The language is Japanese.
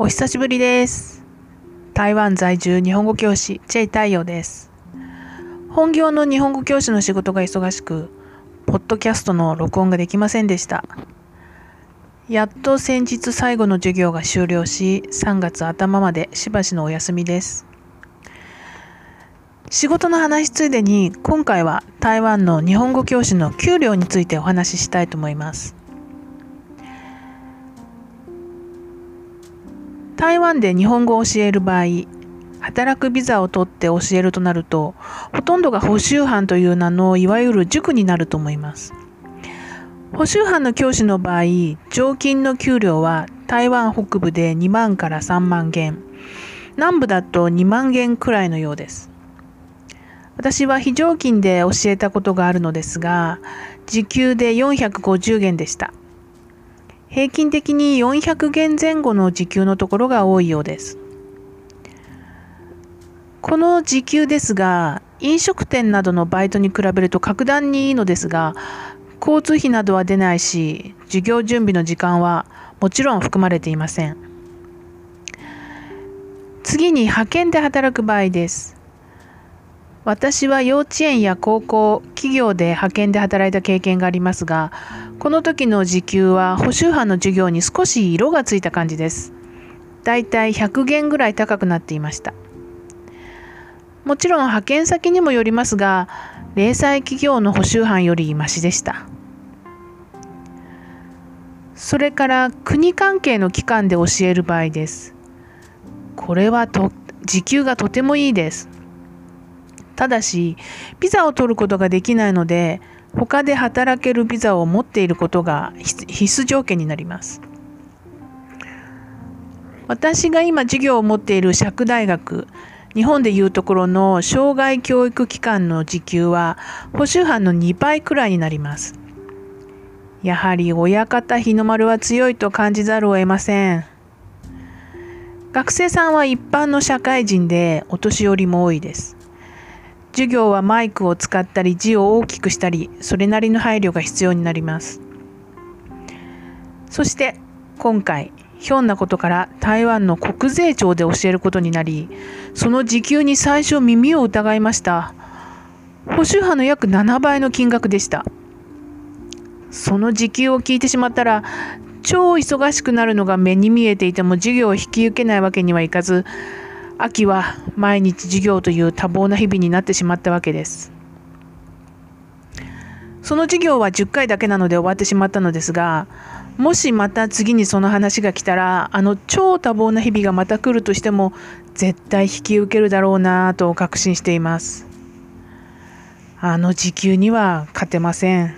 お久しぶりです。台湾在住日本語教師、チェイ太陽です。本業の日本語教師の仕事が忙しく、ポッドキャストの録音ができませんでした。やっと先日最後の授業が終了し、3月頭までしばしのお休みです。仕事の話ついでに、今回は台湾の日本語教師の給料についてお話ししたいと思います。台湾で日本語を教える場合、働くビザを取って教えるとなると、ほとんどが補修班という名のいわゆる塾になると思います。補修班の教師の場合、常勤の給料は台湾北部で2万から3万元、南部だと2万元くらいのようです。私は非常勤で教えたことがあるのですが、時給で450元でした。平均的に400元前後の時給のところが多いようです。この時給ですが、飲食店などのバイトに比べると格段にいいのですが、交通費などは出ないし、授業準備の時間はもちろん含まれていません。次に派遣で働く場合です。私は幼稚園や高校、企業で派遣で働いた経験がありますが、この時の時給は補修班の授業に少し色がついた感じです。だいたい100元ぐらい高くなっていました。もちろん派遣先にもよりますが、零細企業の補修班よりマシでした。それから国関係の機関で教える場合です。これはと時給がとてもいいです。ただし、ビザを取ることができないので、他で働けるビザを持っていることが必須条件になります。私が今授業を持っている釈大学、日本でいうところの障害教育機関の時給は補修班の2倍くらいになります。やはり親方日の丸は強いと感じざるを得ません。学生さんは一般の社会人でお年寄りも多いです。授業はマイクを使ったり字を大きくしたりそれなりの配慮が必要になります。そして今回ひょんなことから台湾の国税庁で教えることになりその時給に最初耳を疑いました。補修派の約7倍の金額でした。その時給を聞いてしまったら超忙しくなるのが目に見えていても授業を引き受けないわけにはいかず秋は毎日授業という多忙な日々になってしまったわけです。その授業は10回だけなので終わってしまったのですが、もしまた次にその話が来たら、あの超多忙な日々がまた来るとしても、絶対引き受けるだろうなと確信しています。あの時給には勝てません。